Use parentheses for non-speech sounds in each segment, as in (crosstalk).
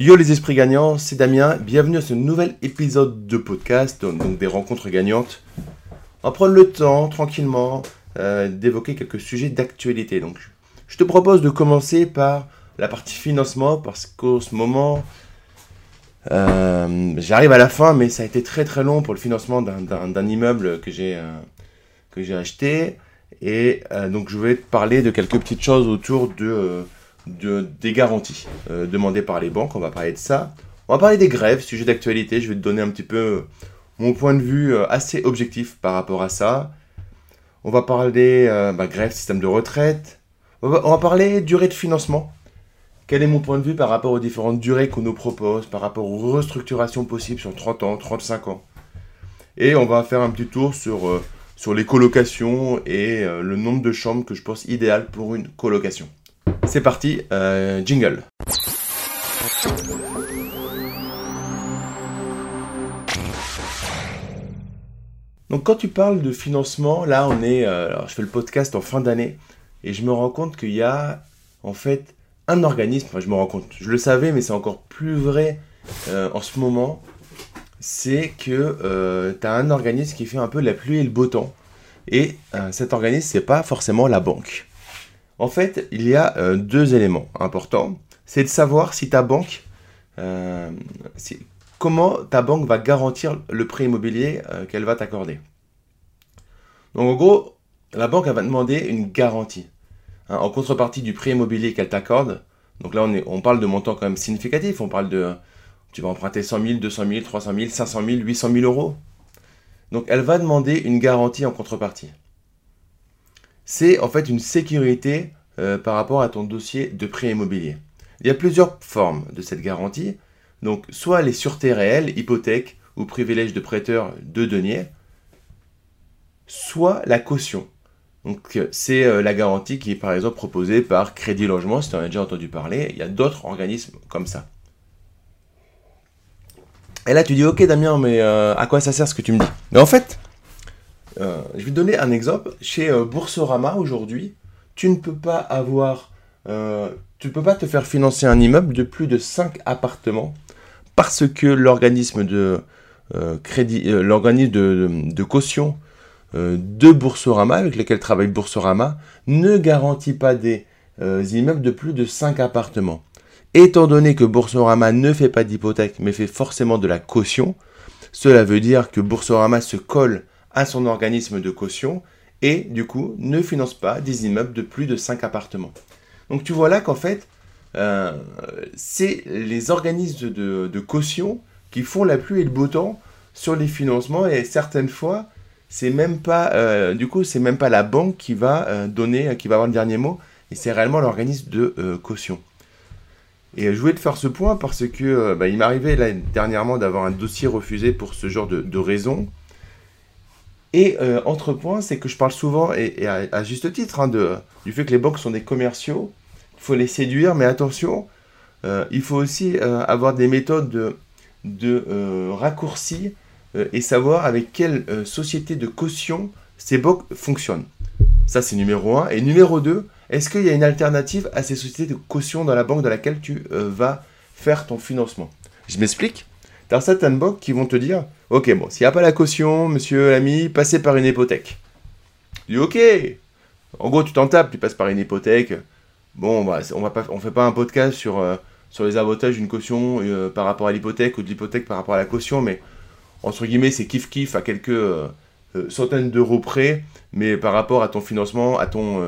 Yo les esprits gagnants, c'est Damien, bienvenue à ce nouvel épisode de podcast, donc des rencontres gagnantes. On va prendre le temps, tranquillement, euh, d'évoquer quelques sujets d'actualité. Donc je te propose de commencer par la partie financement, parce qu'au ce moment, euh, j'arrive à la fin, mais ça a été très très long pour le financement d'un immeuble que j'ai euh, que j'ai acheté. Et donc je vais te parler de quelques petites choses autour de des garanties euh, demandées par les banques. On va parler de ça. On va parler des grèves, sujet d'actualité. Je vais te donner un petit peu euh, mon point de vue euh, assez objectif par rapport à ça. On va parler bah, grève, système de retraite. On va, parler durée de financement. Quel est mon point de vue par rapport aux différentes durées qu'on nous propose, par rapport aux restructurations possibles sur 30 ans, 35 ans? Et on va faire un petit tour sur, sur les colocations et le nombre de chambres que je pense idéal pour une colocation. C'est parti, euh, jingle. Donc quand tu parles de financement, là on est, euh, alors je fais le podcast en fin d'année et je me rends compte qu'il y a en fait un organisme, enfin je me rends compte, je le savais mais c'est encore plus vrai euh, en ce moment, c'est que tu as un organisme qui fait un peu la pluie et le beau temps et cet organisme c'est pas forcément la banque. En fait, il y a euh, deux éléments importants. C'est de savoir si ta banque, euh, comment ta banque va garantir le prêt immobilier euh, qu'elle va t'accorder. Donc en gros, la banque va demander une garantie hein, en contrepartie du prêt immobilier qu'elle t'accorde. Donc là, on, on parle de montants quand même significatifs. On parle de, tu vas emprunter 100 000, 200 000, 300 000, 500 000, 800 000 euros. Donc elle va demander une garantie en contrepartie c'est en fait une sécurité euh, par rapport à ton dossier de prêt immobilier. Il y a plusieurs formes de cette garantie. Donc, soit les sûretés réelles, hypothèque ou privilège de prêteur de deniers, soit la caution. Donc, euh, c'est euh, la garantie qui est par exemple proposée par Crédit Logement, si tu en as déjà entendu parler. Il y a d'autres organismes comme ça. Et là, tu dis, ok Damien, mais à quoi ça sert ce que tu me dis? Mais en fait, euh, je vais donner un exemple. Chez euh, Boursorama aujourd'hui, tu ne peux pas avoir, euh, tu peux pas te faire financer un immeuble de plus de 5 appartements parce que l'organisme de crédit, l'organisme de, caution de Boursorama avec lequel travaille Boursorama ne garantit pas des immeubles de plus de 5 appartements. Étant donné que Boursorama ne fait pas d'hypothèque mais fait forcément de la caution, cela veut dire que Boursorama se colle à son organisme de caution et du coup ne finance pas des immeubles de plus de 5 appartements. Donc tu vois là qu'en fait, euh, c'est les organismes de, caution qui font la pluie et le beau temps sur les financements et certaines fois, c'est même pas, euh, du coup, c'est même pas la banque qui va euh, donner, qui va avoir le dernier mot, et c'est réellement l'organisme de caution. Et je voulais te faire ce point parce que bah, il m'arrivait dernièrement d'avoir un dossier refusé pour ce genre de, de raison. Et euh, entre points, c'est que je parle souvent, et, à, juste titre, hein, de, du fait que les banques sont des commerciaux. Il faut les séduire, mais attention, euh, il faut aussi euh, avoir des méthodes de, de raccourci et savoir avec quelle société de caution ces banques fonctionnent. Ça, c'est numéro 1. Et numéro 2, est-ce qu'il y a une alternative à ces sociétés de caution dans la banque dans laquelle tu vas faire ton financement? Je m'explique. Tu as certaines banques qui vont te dire Ok, bon, s'il n'y a pas la caution, monsieur l'ami, passez par une hypothèque. Tu dis Ok En gros, tu t'en tapes, tu passes par une hypothèque. Bon, bah, on va fait pas un podcast sur, euh, les avantages d'une caution euh, par rapport à l'hypothèque ou de l'hypothèque par rapport à la caution, mais entre guillemets, c'est kiff-kiff à quelques euh, centaines d'euros près, mais par rapport à ton financement, à ton,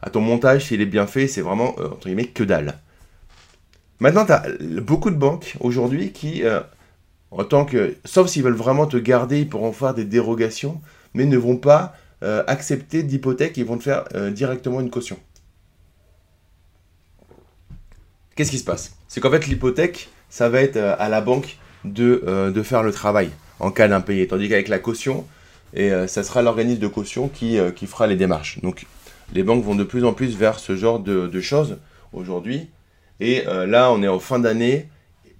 à ton montage, s'il est bien fait, c'est vraiment, entre guillemets, que dalle. Maintenant, tu as beaucoup de banques aujourd'hui qui en tant que, sauf s'ils veulent vraiment te garder, ils pourront faire des dérogations, mais ne vont pas euh, accepter d'hypothèque, ils vont te faire euh, directement une caution. Qu'est-ce qui se passe? C'est qu'en fait l'hypothèque, ça va être euh, à la banque de, faire le travail en cas d'impayé, tandis qu'avec la caution, et ça sera l'organisme de caution qui, fera les démarches. Donc les banques vont de plus en plus vers ce genre de choses aujourd'hui. Et là, on est en fin d'année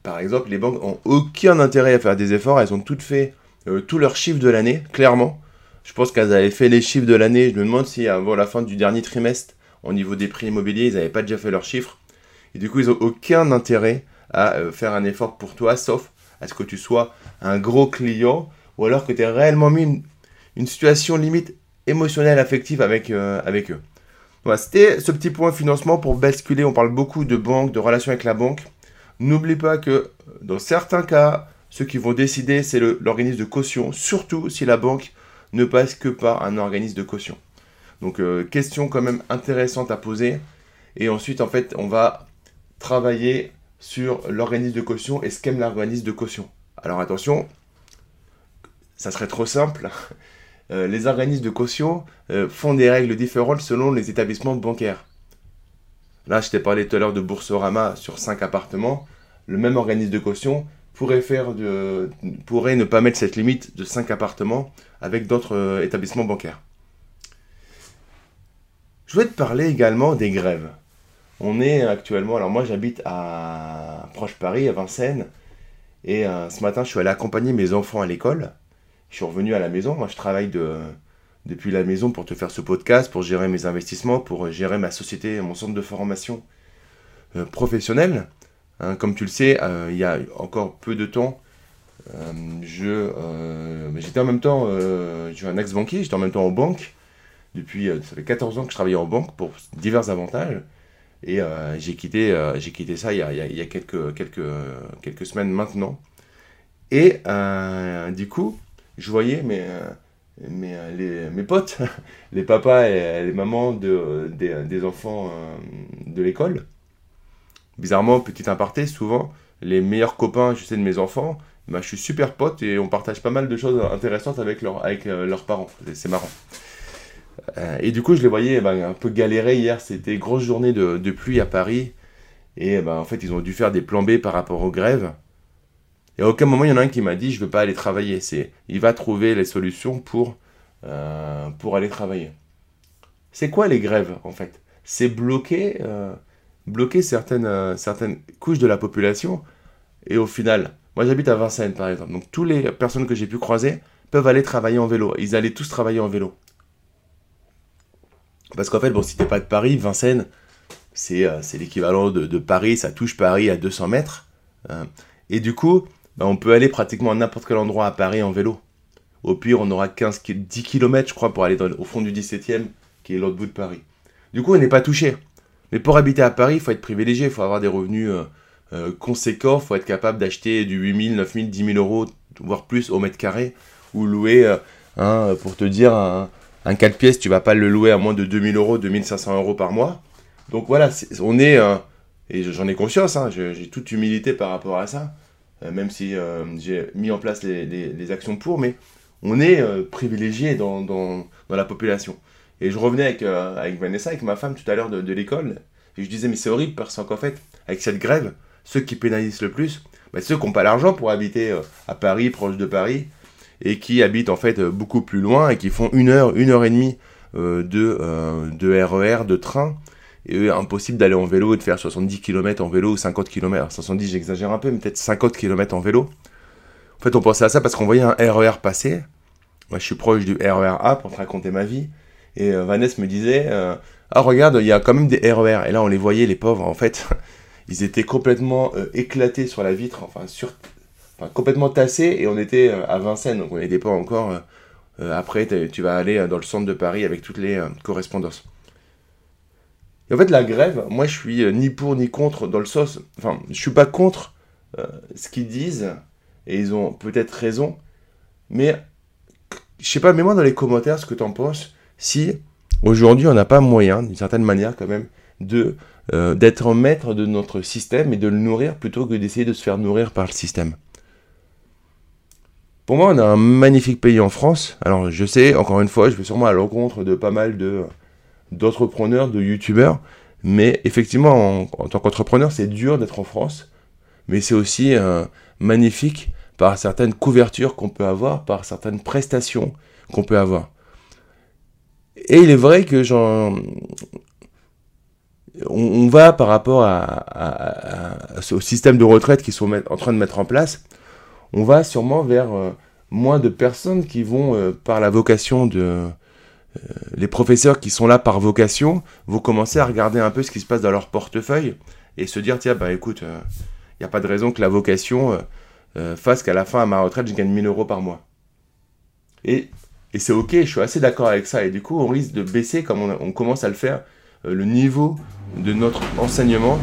par exemple, les banques ont aucun intérêt à faire des efforts. Elles ont toutes fait euh, tous leurs chiffres de l'année, clairement. Je pense qu'elles avaient fait les chiffres de l'année. Je me demande si avant la fin du dernier trimestre, au niveau des prix immobiliers, ils n'avaient pas déjà fait leurs chiffres. Et du coup, ils n'ont aucun intérêt à euh, faire un effort pour toi, sauf à ce que tu sois un gros client ou alors que tu aies réellement mis une, situation limite émotionnelle, affective avec, euh, avec eux. Voilà, c'était ce petit point financement pour basculer. On parle beaucoup de banque, de relations avec la banque. N'oublie pas que dans certains cas, ceux qui vont décider, c'est l'organisme de caution, surtout si la banque ne passe que par un organisme de caution. Donc, euh, question quand même intéressante à poser. Et ensuite, en fait, on va travailler sur l'organisme de caution et ce qu'aime l'organisme de caution. Alors attention, ça serait trop simple. (laughs) Euh, les organismes de caution euh, font des règles différentes selon les établissements bancaires. Là, je t'ai parlé tout à l'heure de Boursorama sur 5 appartements. Le même organisme de caution pourrait, ne pas mettre cette limite de 5 appartements avec d'autres euh, établissements bancaires. Je voulais te parler également des grèves. On est actuellement, alors moi j'habite à proche Paris, à Vincennes, et ce matin je suis allé accompagner mes enfants à l'école je suis revenu à la maison. Moi, je travaille de, depuis la maison pour te faire ce podcast, pour gérer mes investissements, pour gérer ma société, mon centre de formation euh, professionnel. Hein, comme tu le sais, euh, il y a encore peu de temps, euh, je, j'étais en même temps, suis un ex-banquier, j'étais en même temps en banque. Depuis, ça fait 14 ans que je travaillais en banque pour divers avantages. Et j'ai quitté, j'ai quitté ça il y a, il y a quelques, quelques, quelques semaines maintenant. Et du coup, je voyais euh, mes, euh, mes potes, (laughs) les papas et les mamans de, des, enfants euh, de l'école. Bizarrement, petit aparté, souvent, les meilleurs copains, je sais, de mes enfants, bah, je suis super pote et on partage pas mal de choses intéressantes avec leurs parents. C'est marrant. et du coup, je les voyais bah, un peu galérer hier. C'était grosse journée de, de, pluie à Paris. Et bah, en fait, ils ont dû faire des plans B par rapport aux grèves. Et à aucun moment, il y en a un qui m'a dit je ne veux pas aller travailler. C'est, il va trouver les solutions pour, euh, pour aller travailler. C'est quoi les grèves en fait? C'est bloquer, euh, bloquer certaines, euh, certaines couches de la population. Et au final, moi j'habite à Vincennes par exemple. Donc toutes les personnes que j'ai pu croiser peuvent aller travailler en vélo. Ils allaient tous travailler en vélo. Parce qu'en fait, bon, si t'es pas de Paris, Vincennes, c'est, l'équivalent de, Paris, ça touche Paris à 200 mètres. et du coup, bah, on peut aller pratiquement à n'importe quel endroit à Paris en vélo. Au pire, on aura 15, 10 km, je crois, pour aller au fond du 17e, qui est l'autre bout de Paris. Du coup, on n'est pas touché. Mais pour habiter à Paris, il faut être privilégié, il faut avoir des revenus euh, euh, conséquents, il faut être capable d'acheter du 8000, 9000, 10 000 euros, voire plus au mètre carré, ou louer, euh, pour te dire, un, 4 pièces, tu vas pas le louer à moins de 2000 euros, 2500 euros par mois. Donc voilà, on est, et j'en ai conscience, hein, j'ai toute humilité par rapport à ça. Euh, même si euh, j'ai mis en place les, actions pour, mais on est euh, privilégié dans, dans, la population. Et je revenais avec, avec Vanessa, avec ma femme tout à l'heure de, l'école, et je disais, mais c'est horrible parce qu'en fait, avec cette grève, ceux qui pénalisent le plus, bah, ceux qui n'ont pas l'argent pour habiter à Paris, proche de Paris, et qui habitent en fait beaucoup plus loin et qui font une heure, une heure et demie de, de RER, e de train, et impossible d'aller en vélo et de faire 70 km en vélo ou 50 km. 70, j'exagère un peu, mais peut-être 50 km en vélo. En fait, on pensait à ça parce qu'on voyait un RER e passer. Moi, je suis proche du RER A pour te raconter ma vie. Et euh, Vanessa me disait euh, Ah, regarde, il y a quand même des RER. Et là, on les voyait, les pauvres, en fait. (laughs) ils étaient complètement euh, éclatés sur la vitre, enfin, enfin, complètement tassés. Et on était à Vincennes, donc on n'était pas encore. après, tu vas aller dans le centre de Paris avec toutes les correspondances. Et en fait, la grève, moi, je suis euh, ni pour ni contre dans le sens. Enfin, je suis pas contre euh, ce qu'ils disent, et ils ont peut-être raison, mais je sais pas, mets-moi dans les commentaires ce que tu en penses. Si aujourd'hui, on n'a pas moyen, d'une certaine manière, quand même, de euh, d'être maître de notre système et de le nourrir plutôt que d'essayer de se faire nourrir par le système. Pour moi, on a un magnifique pays en France. Alors, je sais, encore une fois, je vais sûrement à l'encontre de pas mal de d'entrepreneurs, de youtubeurs. Mais effectivement, en, tant qu'entrepreneur, c'est dur d'être en France. Mais c'est aussi euh, magnifique par certaines couvertures qu'on peut avoir, par certaines prestations qu'on peut avoir. Et il est vrai que j'en... On, va par rapport à, au système de retraite qu'ils sont en train de mettre en place, on va sûrement vers euh, moins de personnes qui vont, euh, par la vocation de, les professeurs qui sont là par vocation vont commencer à regarder un peu ce qui se passe dans leur portefeuille et se dire tiens bah écoute euh, Il n'y a pas de raison que la vocation fasse qu'à la fin, à ma retraite, je gagne 1000 euros par mois. Et, et c'est ok, je suis assez d'accord avec ça. Et du coup, on risque de baisser, comme on, commence à le faire, le niveau de notre enseignement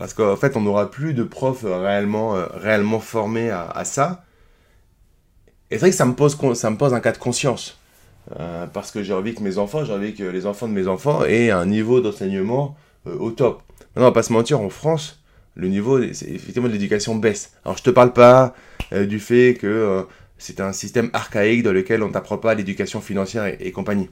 Parce qu'en fait, on n'aura plus de profs réellement, euh, réellement formés à, ça. Et c'est vrai que ça me pose, un cas de conscience. Euh, parce que j'ai envie que mes enfants, j'ai envie que les enfants de mes enfants aient un niveau d'enseignement euh, au top. Maintenant, on va pas se mentir, en France, le niveau, effectivement de l'éducation baisse. Alors, je te parle pas du fait que c'est un système archaïque dans lequel on t'apprend pas l'éducation financière et, compagnie.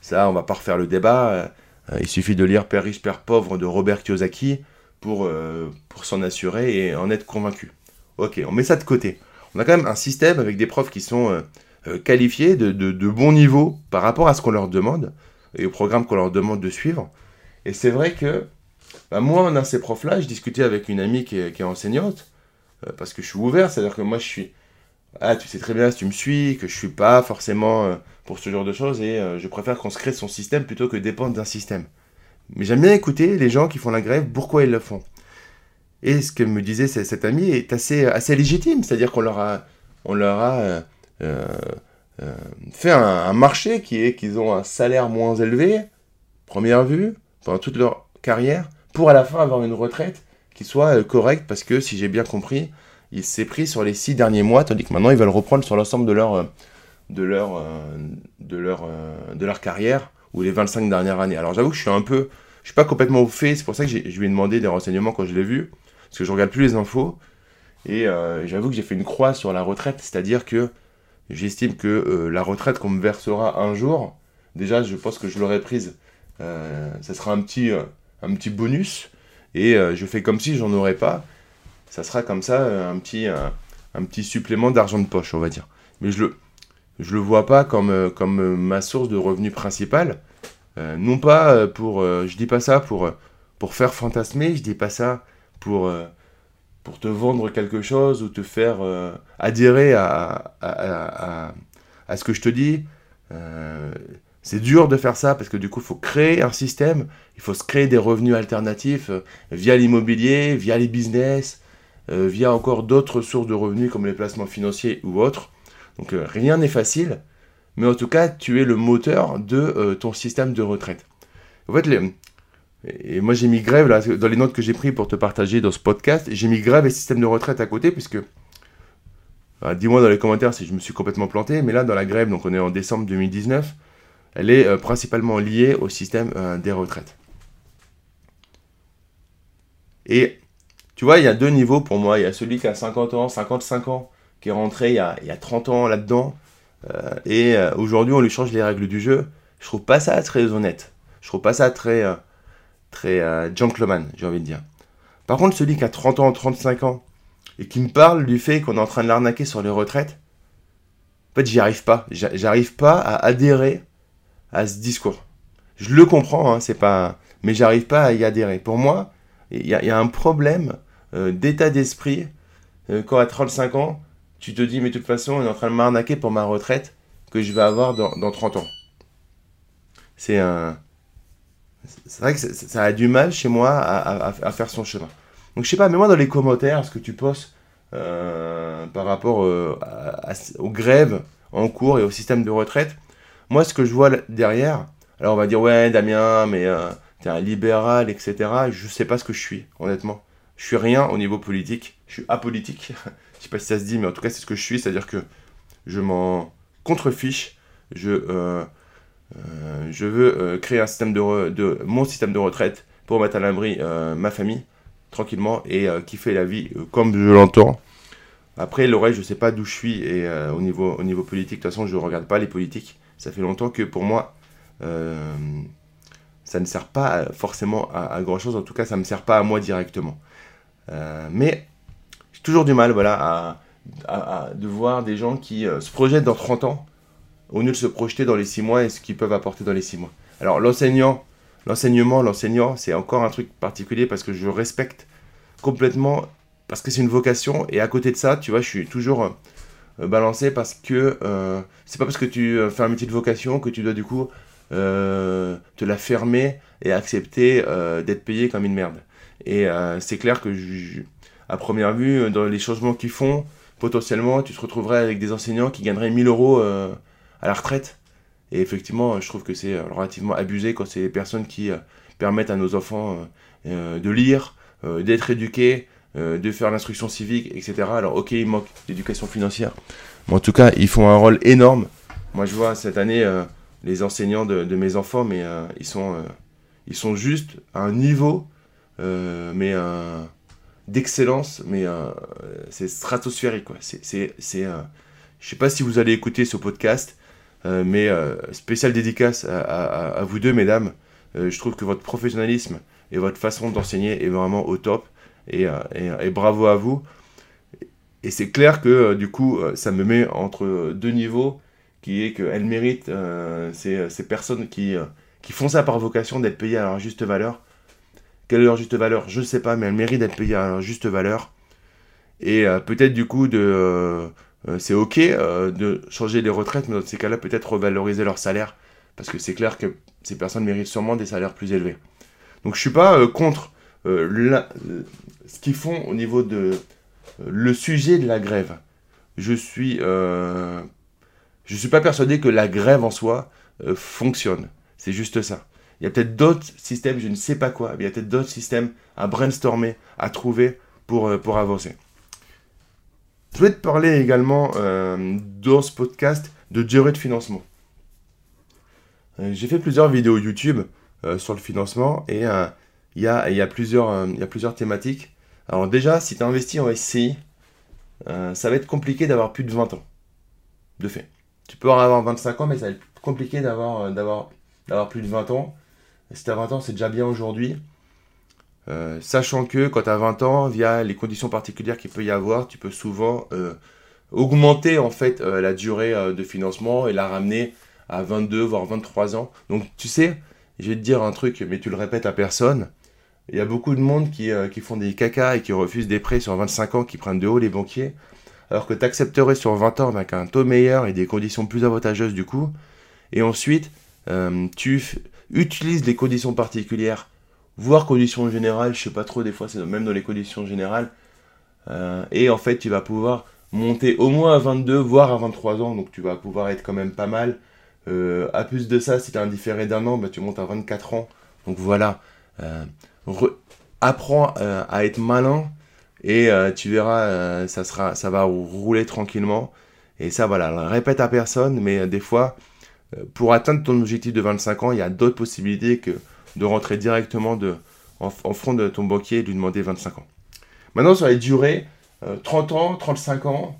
Ça, on va pas refaire le débat. il suffit de lire Père riche, Père pauvre de Robert Kiyosaki euh, pour s'en assurer et en être convaincu. Ok, on met ça de côté. On a quand même un système avec des profs qui sont euh, euh, qualifiés de, de, bon niveau par rapport à ce qu'on leur demande et au programme qu'on leur demande de suivre. Et c'est vrai que bah, moi, on a ces profs-là, je discutais avec une amie qui est, qui est enseignante, parce que je suis ouvert, c'est-à-dire que moi je suis... Ah, tu sais très bien si tu me suis, que je suis pas forcément pour ce genre de choses, et je préfère qu'on se crée son système plutôt que dépendre d'un système. Mais j'aime bien écouter les gens qui font la grève, pourquoi ils le font. Et ce que me disait cet ami est assez, assez légitime, c'est-à-dire qu'on leur a, on leur a euh, euh, euh, fait un, marché qui est qu'ils ont un salaire moins élevé, première vue, pendant toute leur carrière, pour à la fin avoir une retraite qui soit correcte, parce que si j'ai bien compris, il s'est pris sur les six derniers mois, tandis que maintenant ils veulent reprendre sur l'ensemble de leur, de, leur, de, leur, de leur carrière ou les 25 dernières années. Alors j'avoue que je suis un peu, je suis pas complètement au fait, c'est pour ça que je lui ai demandé des renseignements quand je l'ai vu, parce que je regarde plus les infos, et euh, j'avoue que j'ai fait une croix sur la retraite, c'est-à-dire que j'estime que euh, la retraite qu'on me versera un jour, déjà je pense que je l'aurais prise, euh, ça sera un petit, un petit bonus, et je fais comme si j'en aurais pas, ça sera comme ça un petit, un petit supplément d'argent de poche, on va dire. Mais je le, je le vois pas comme, euh, comme euh, ma source de revenus principale. Euh, non pas pour, je dis pas ça pour, pour faire fantasmer, je dis pas ça pour, pour te vendre quelque chose ou te faire adhérer à, à, à, ce que je te dis. c'est dur de faire ça parce que du coup, il faut créer un système, il faut se créer des revenus alternatifs via l'immobilier, via les business, via encore d'autres sources de revenus comme les placements financiers ou autres. Donc euh, rien n'est facile, mais en tout cas, tu es le moteur de euh, ton système de retraite. En fait, et moi j'ai mis grève, là, dans les notes que j'ai prises pour te partager dans ce podcast, j'ai mis grève et système de retraite à côté, puisque... Euh, dis-moi dans les commentaires si je me suis complètement planté, mais là, dans la grève, donc on est en décembre 2019, elle est principalement liée au système des retraites. Et tu vois, il y a deux niveaux pour moi. Il y a celui qui a 50 ans, 55 ans, qui est rentré il y a, il y a 30 ans là-dedans. Euh, et euh, aujourd'hui, on lui change les règles du jeu. Je trouve pas ça très honnête. Je trouve pas ça très, euh, très gentleman, j'ai envie de dire. Par contre, celui qui a 30 ans, 35 ans, et qui me parle du fait qu'on est en train de l'arnaquer sur les retraites, en fait, j'y arrive pas. J'arrive pas à adhérer à ce discours. Je le comprends, hein, c'est pas, mais j'arrive pas à y adhérer. Pour moi, il y, a un problème d'état d'esprit quand à 35 ans, tu te dis, mais de toute façon, on est en train de m'arnaquer pour ma retraite que je vais avoir dans, 30 ans. C'est un. C'est vrai que ça a du mal chez moi à, faire son chemin. Donc je sais pas, mets-moi dans les commentaires ce que tu penses euh, par rapport euh, aux grèves en cours et au système de retraite. Moi, ce que je vois derrière, alors on va dire, ouais, Damien, mais euh, t'es un libéral, etc. Je sais pas ce que je suis, honnêtement. Je suis rien au niveau politique. Je suis apolitique. (laughs) je sais pas si ça se dit, mais en tout cas, c'est ce que je suis. C'est-à-dire que je m'en contrefiche. Je, euh, euh, je veux euh, créer un système de, mon système de retraite pour mettre à l'abri ma famille tranquillement et kiffer la vie comme je l'entends. Après, l'oreille, je sais pas d'où je suis et au, niveau, au niveau politique, de toute façon, je ne regarde pas les politiques. Ça fait longtemps que pour moi, ça ne sert pas forcément à, grand chose. En tout cas, ça ne me sert pas à moi directement. mais j'ai toujours du mal voilà, à, de voir des gens qui euh, se projettent dans 30 ans au lieu de se projeter dans les 6 mois et ce qu'ils peuvent apporter dans les 6 mois. Alors l'enseignant, l'enseignement, l'enseignant, c'est encore un truc particulier parce que je respecte complètement, parce que c'est une vocation, et à côté de ça, tu vois, je suis toujours euh, balancé parce que euh, c'est pas parce que tu fais un métier de vocation que tu dois du coup te la fermer et accepter d'être payé comme une merde. Et c'est clair que, à première vue, dans les changements qu'ils font, potentiellement, tu te retrouverais avec des enseignants qui gagneraient 1000 euros à la retraite. Et effectivement, je trouve que c'est relativement abusé quand c'est les personnes qui permettent à nos enfants de lire, d'être éduqués, de faire l'instruction civique, etc. Alors ok, il manque d'éducation financière, mais en tout cas, ils font un rôle énorme. Moi, je vois cette année les enseignants de, mes enfants, mais ils, sont, ils sont juste à un niveau, mais d'excellence, mais c'est stratosphérique. Quoi. C'est, c'est, je sais pas si vous allez écouter ce podcast, mais spécial dédicace à, vous deux, mesdames. je trouve que votre professionnalisme et votre façon d'enseigner est vraiment au top. Euh, et, bravo à vous. Et c'est clair que euh, du coup, euh, ça me met entre deux niveaux, qui est qu'elles méritent ces, ces, personnes qui, qui font ça par vocation d'être payées à leur juste valeur. Quelle est leur juste valeur? Je ne sais pas, mais elles méritent d'être payées à leur juste valeur. Et peut-être du coup, de, c'est ok de changer les retraites, mais dans ces cas-là, peut-être revaloriser leur salaire. Parce que c'est clair que ces personnes méritent sûrement des salaires plus élevés. Donc je suis pas contre la, ce qu'ils font au niveau de euh, le sujet de la grève. Je suis, euh, je suis pas persuadé que la grève en soi euh, fonctionne. C'est juste ça. Il y a peut-être d'autres systèmes, je ne sais pas quoi, il y a peut-être d'autres systèmes à brainstormer, à trouver pour, pour avancer. Je voulais te parler également dans ce podcast de durée de financement. J'ai fait plusieurs vidéos YouTube sur le financement et il y, a, plusieurs, thématiques. Alors déjà, si tu investis en SCI, euh, ça va être compliqué d'avoir plus de 20 ans. De fait. Tu peux avoir 25 ans, mais ça va être compliqué euh, d'avoir plus de 20 ans. si tu as 20 ans, c'est déjà bien aujourd'hui. Euh, sachant que quand tu as 20 ans, via les conditions particulières qu'il peut y avoir, tu peux souvent augmenter en fait la durée de financement et la ramener à 22 voire 23 ans. Donc tu sais, je vais te dire un truc, mais tu le répètes à personne. Il y a beaucoup de monde qui, euh, qui, font des caca et qui refusent des prêts sur 25 ans, qui prennent de haut les banquiers, alors que tu accepterais sur 20 ans avec un taux meilleur et des conditions plus avantageuses du coup. Et ensuite, euh, tu utilises les conditions particulières, voire conditions générales, je sais pas trop, des fois c'est même dans les conditions générales. Euh, et en fait, tu vas pouvoir monter au moins à 22, voire à 23 ans, donc tu vas pouvoir être quand même pas mal. à plus de ça, si tu as un différé d'un an, bah, tu montes à 24 ans. Donc voilà apprends euh, à être malin et euh, tu verras, euh, ça, ça va rouler tranquillement. Et ça, voilà, répète à personne, mais des fois, pour atteindre ton objectif de 25 ans, il y a d'autres possibilités que de rentrer directement en, front de ton banquier et lui demander 25 ans. Maintenant, sur les durées, 30 ans, 35 ans,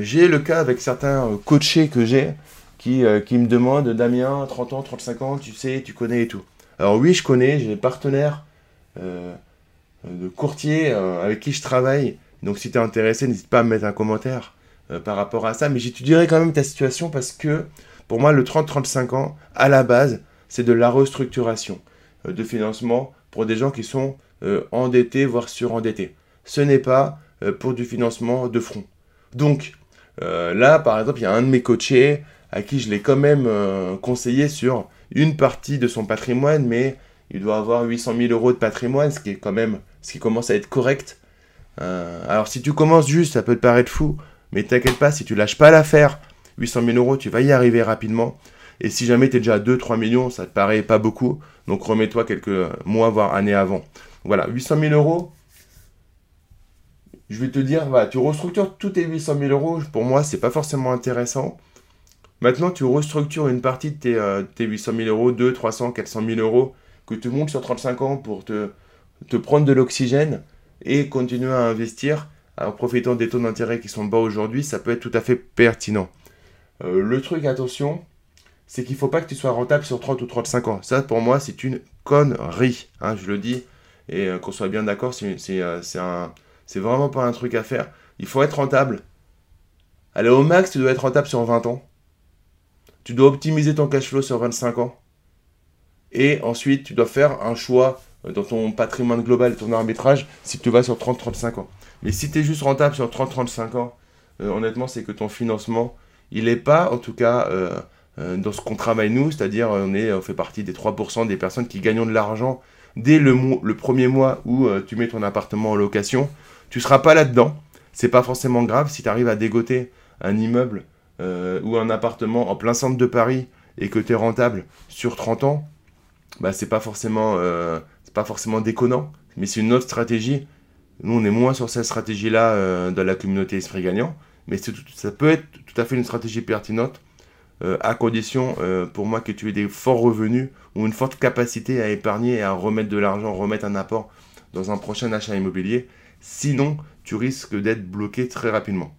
j'ai le cas avec certains coachés que j'ai qui, qui me demandent Damien, 30 ans, 35 ans, tu sais, tu connais et tout. Alors oui, je connais, j'ai des partenaires euh, de courtiers euh, avec qui je travaille. Donc si tu es intéressé, n'hésite pas à me mettre un commentaire euh, par rapport à ça. Mais j'étudierai quand même ta situation parce que pour moi, le 30-35 ans, à la base, c'est de la restructuration de financement pour des gens qui sont endettés, voire surendettés. Ce n'est pas pour du financement de front. Donc là, par exemple, il y a un de mes coachés à qui je l'ai quand même conseillé sur une partie de son patrimoine, mais il doit avoir 800 000 euros de patrimoine, ce qui est quand même, commence à être correct. Euh, alors si tu commences juste, ça peut te paraître fou, mais t'inquiète pas, si tu lâches pas l'affaire, 800 000 euros, tu vas y arriver rapidement. Et si jamais tu es déjà à 2-3 millions, ça te paraît pas beaucoup, donc remets-toi quelques mois, voire années avant. Voilà, 800 000 euros, je vais te dire, tu restructures tous tes 800 000 euros, pour moi, c'est pas forcément intéressant. Maintenant, tu restructures une partie de tes, 800 000 euros, 2, 300, 400 000 euros, que tu montes sur 35 ans pour te, te prendre de l'oxygène et continuer à investir en profitant des taux d'intérêt qui sont bas aujourd'hui, ça peut être tout à fait pertinent. Euh, le truc, attention, c'est qu'il ne faut pas que tu sois rentable sur 30 ou 35 ans. Ça, pour moi, c'est une connerie. Hein, je le dis. Et euh, qu'on soit bien d'accord, euh, c'est vraiment pas un truc à faire. Il faut être rentable. Allez, au max, tu dois être rentable sur 20 ans. Tu dois optimiser ton cash flow sur 25 ans. Et ensuite, tu dois faire un choix euh, dans ton patrimoine global, ton arbitrage, si tu vas sur 30-35 ans. Mais si tu es juste rentable sur 30-35 ans, honnêtement, c'est que ton financement, il n'est pas, en tout cas, dans ce qu'on travaille nous, c'est-à-dire on, est, on fait partie des 3% des personnes qui gagnent de l'argent dès le, premier mois où tu mets ton appartement en location. Tu ne seras pas là-dedans. C'est pas forcément grave si tu arrives à dégoter un immeuble ou un appartement en plein centre de Paris et que tu es rentable sur 30 ans, bah, c'est pas forcément pas forcément déconnant, mais c'est une autre stratégie. Nous, on est moins sur cette stratégie-là euh, dans la communauté Esprit Gagnant, mais ça peut être tout à fait une stratégie pertinente, euh, à condition, euh, pour moi, que tu aies des forts revenus ou une forte capacité à épargner et à remettre de l'argent, remettre un apport dans un prochain achat immobilier. Sinon, tu risques d'être bloqué très rapidement.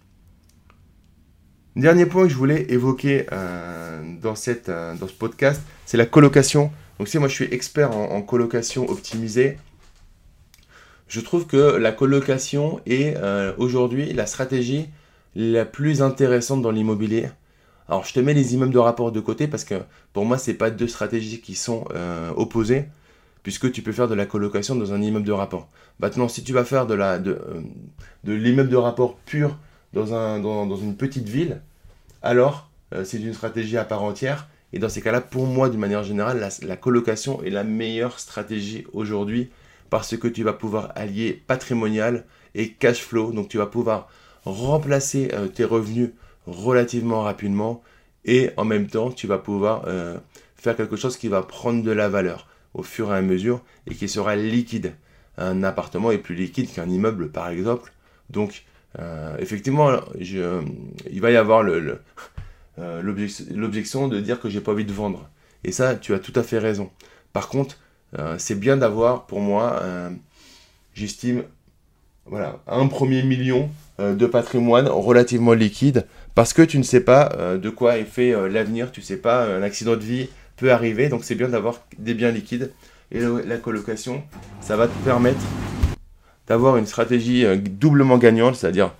Dernier point que je voulais évoquer dans, cette, dans ce podcast, c'est la colocation donc si moi je suis expert en, colocation optimisée, je trouve que la colocation est euh, aujourd'hui la stratégie la plus intéressante dans l'immobilier. Alors je te mets les immeubles de rapport de côté parce que pour moi ce n'est pas deux stratégies qui sont euh, opposées puisque tu peux faire de la colocation dans un immeuble de rapport. Maintenant si tu vas faire de euh, l'immeuble de rapport pur dans, un, dans, une petite ville, alors c'est une stratégie à part entière et dans ces cas-là, pour moi, d'une manière générale, la, colocation est la meilleure stratégie aujourd'hui parce que tu vas pouvoir allier patrimonial et cash flow. Donc tu vas pouvoir remplacer euh, tes revenus relativement rapidement et en même temps, tu vas pouvoir euh, faire quelque chose qui va prendre de la valeur au fur et à mesure et qui sera liquide. Un appartement est plus liquide qu'un immeuble, par exemple. Donc, euh, effectivement, il va y avoir euh, l'objection de dire que j'ai pas envie de vendre. Et ça, tu as tout à fait raison. Par contre, c'est bien d'avoir, pour moi, j'estime, voilà, un premier million de patrimoine relativement liquide, parce que tu ne sais pas de quoi est fait l'avenir, tu ne sais pas, un accident de vie peut arriver, donc c'est bien d'avoir des biens liquides. Et la colocation, ça va te permettre d'avoir une stratégie doublement gagnante, c'est-à-dire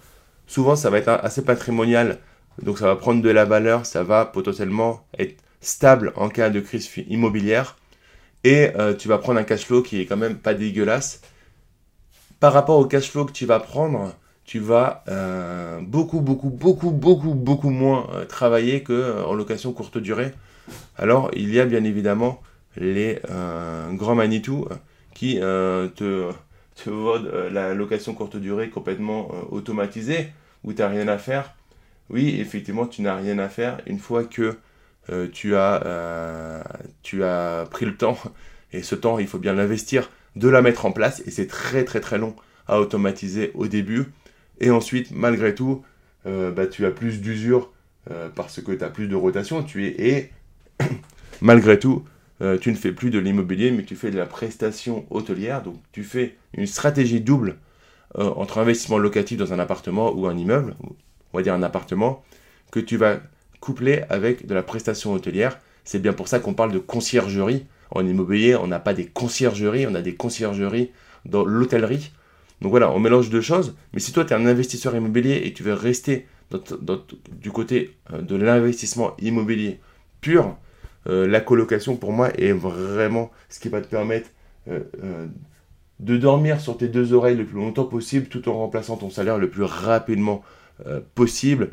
souvent ça va être assez patrimonial donc ça va prendre de la valeur, ça va potentiellement être stable en cas de crise immobilière. Et euh, tu vas prendre un cash flow qui est quand même pas dégueulasse. Par rapport au cash flow que tu vas prendre, tu vas euh, beaucoup, beaucoup, beaucoup, beaucoup, beaucoup moins euh, travailler qu'en location courte durée. Alors, il y a bien évidemment les grands Manitou qui te, te la location courte durée complètement automatisée, où tu n'as rien à faire oui, effectivement, tu n'as rien à faire une fois que euh, tu, as, euh, tu as pris le temps, et ce temps, il faut bien l'investir, de la mettre en place, et c'est très très très long à automatiser au début. Et ensuite, malgré tout, euh, bah, tu as plus d'usure parce que tu as plus de rotation, tu es, et (coughs) malgré tout, tu ne fais plus de l'immobilier, mais tu fais de la prestation hôtelière, donc tu fais une stratégie double entre investissement locatif dans un appartement ou un immeuble, on va dire un appartement, que tu vas coupler avec de la prestation hôtelière. C'est bien pour ça qu'on parle de conciergerie. En immobilier, on n'a pas des conciergeries, on a des conciergeries dans l'hôtellerie. Donc voilà, on mélange deux choses. Mais si toi, tu es un investisseur immobilier et tu veux rester du côté euh, de l'investissement immobilier pur, euh, la colocation, pour moi, est vraiment ce qui va te permettre euh, de dormir sur tes deux oreilles le plus longtemps possible tout en remplaçant ton salaire le plus rapidement possible,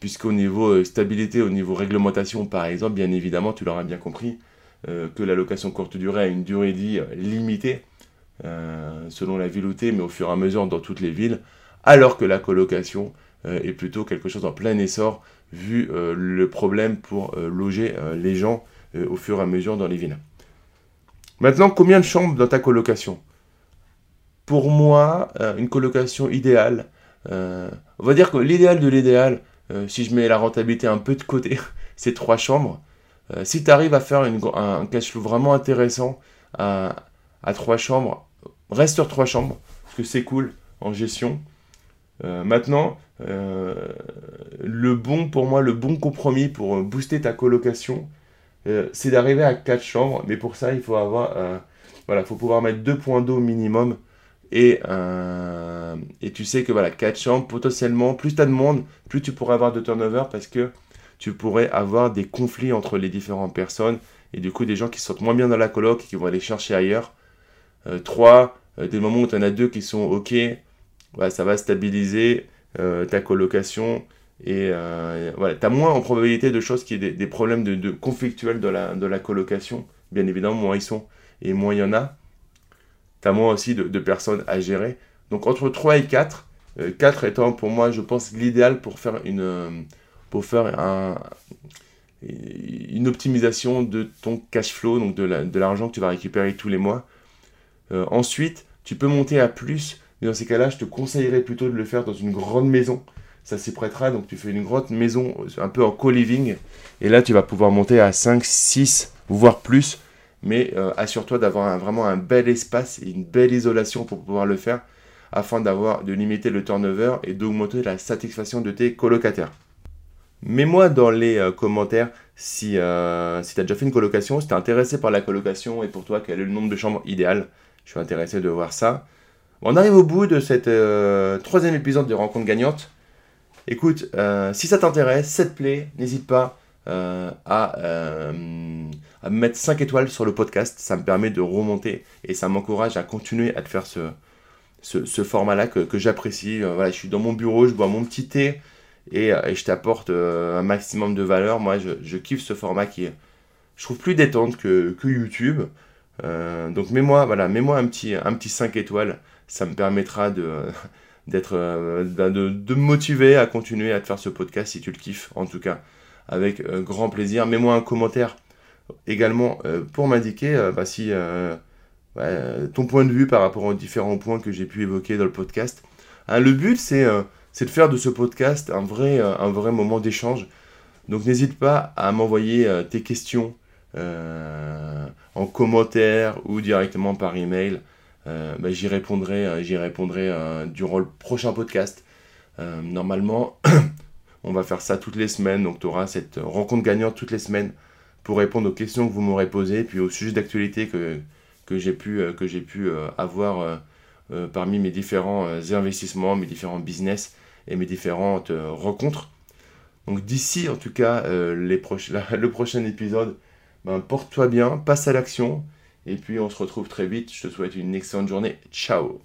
puisqu'au niveau stabilité, au niveau réglementation par exemple, bien évidemment, tu l'auras bien compris, que la location courte durée a une durée de vie limitée, selon la ville où tu mais au fur et à mesure dans toutes les villes, alors que la colocation est plutôt quelque chose en plein essor, vu le problème pour loger les gens au fur et à mesure dans les villes. Maintenant, combien de chambres dans ta colocation? Pour moi, une colocation idéale, euh, on va dire que l'idéal de l'idéal, euh, si je mets la rentabilité un peu de côté, (laughs) c'est trois chambres. Euh, si tu arrives à faire un cash flow vraiment intéressant à, trois chambres, reste sur trois chambres, parce que c'est cool en gestion. maintenant, le bon pour moi, le bon compromis pour booster ta colocation, c'est d'arriver à quatre chambres. Mais pour ça, il faut pouvoir mettre deux points d'eau minimum et, euh, tu sais que voilà, 4 chambres, potentiellement, plus tu as de monde, plus tu pourrais avoir de turnover parce que tu pourrais avoir des conflits entre les différentes personnes et du coup des gens qui sont moins bien dans la coloc et qui vont aller chercher ailleurs. 3, euh, euh, des moments où tu en as deux qui sont OK, ça va stabiliser ta colocation Et voilà, tu as moins en probabilité de choses qui aient des, problèmes de, conflictuels de la, de la colocation. Bien évidemment, moins ils sont et moins il y en a. Tu as moins aussi de, personnes à gérer. Donc entre 3 et 4, 4 étant pour moi, je pense, l'idéal pour faire une pour faire un, une optimisation de ton cash flow, donc de l'argent que tu vas récupérer tous les mois. Euh, ensuite, tu peux monter à plus, mais dans ces cas-là, je te conseillerais plutôt de le faire dans une grande maison. Ça s'y prêtera, donc tu fais une grande maison un peu en co-living, et là tu vas pouvoir monter à 5, 6, voire plus, mais euh, assure-toi d'avoir vraiment un bel espace et une belle isolation pour pouvoir le faire, afin d'avoir de limiter le turnover et d'augmenter la satisfaction de tes colocataires. Mets-moi dans les euh, commentaires si, euh, si tu as déjà fait une colocation, si tu es intéressé par la colocation et pour toi quel est le nombre de chambres idéal. Je suis intéressé de voir ça. on arrive au bout de cette euh, troisième épisode de Rencontre Gagnante. Écoute, si ça t'intéresse, cette plaît, n'hésite pas à, à me mettre 5 étoiles sur le podcast. Ça me permet de remonter et ça m'encourage à continuer à te faire ce, ce, format-là que, que j'apprécie. voilà, je suis dans mon bureau, je bois mon petit thé. Euh, et, je t'apporte euh, un maximum de valeur. Moi, je, kiffe ce format qui est, je trouve, plus détente que, YouTube. Euh, donc mets-moi voilà, mets-moi un petit, un petit 5 étoiles. Ça me permettra de, (laughs) d'être, de, de, me motiver à continuer à te faire ce podcast si tu le kiffes, en tout cas, avec grand plaisir. Mets-moi un commentaire également pour m'indiquer bah, si ton point de vue par rapport aux différents points que j'ai pu évoquer dans le podcast. Hein, le but, c'est c'est de faire de ce podcast un vrai, euh, un vrai moment d'échange. Donc n'hésite pas à m'envoyer euh, tes questions euh, en commentaire ou directement par email. Bah, j'y répondrai, j'y répondrai durant le prochain podcast. normalement, (coughs) on va faire ça toutes les semaines. Donc tu auras cette rencontre gagnante toutes les semaines pour répondre aux questions que vous m'aurez posées, puis aux sujets d'actualité que, que j'ai pu, que j'ai pu avoir parmi mes différents investissements, mes différents business et mes différentes euh, rencontres. Donc d'ici en tout cas euh, (laughs) le prochain épisode, ben, porte-toi bien, passe à l'action et puis on se retrouve très vite. Je te souhaite une excellente journée. Ciao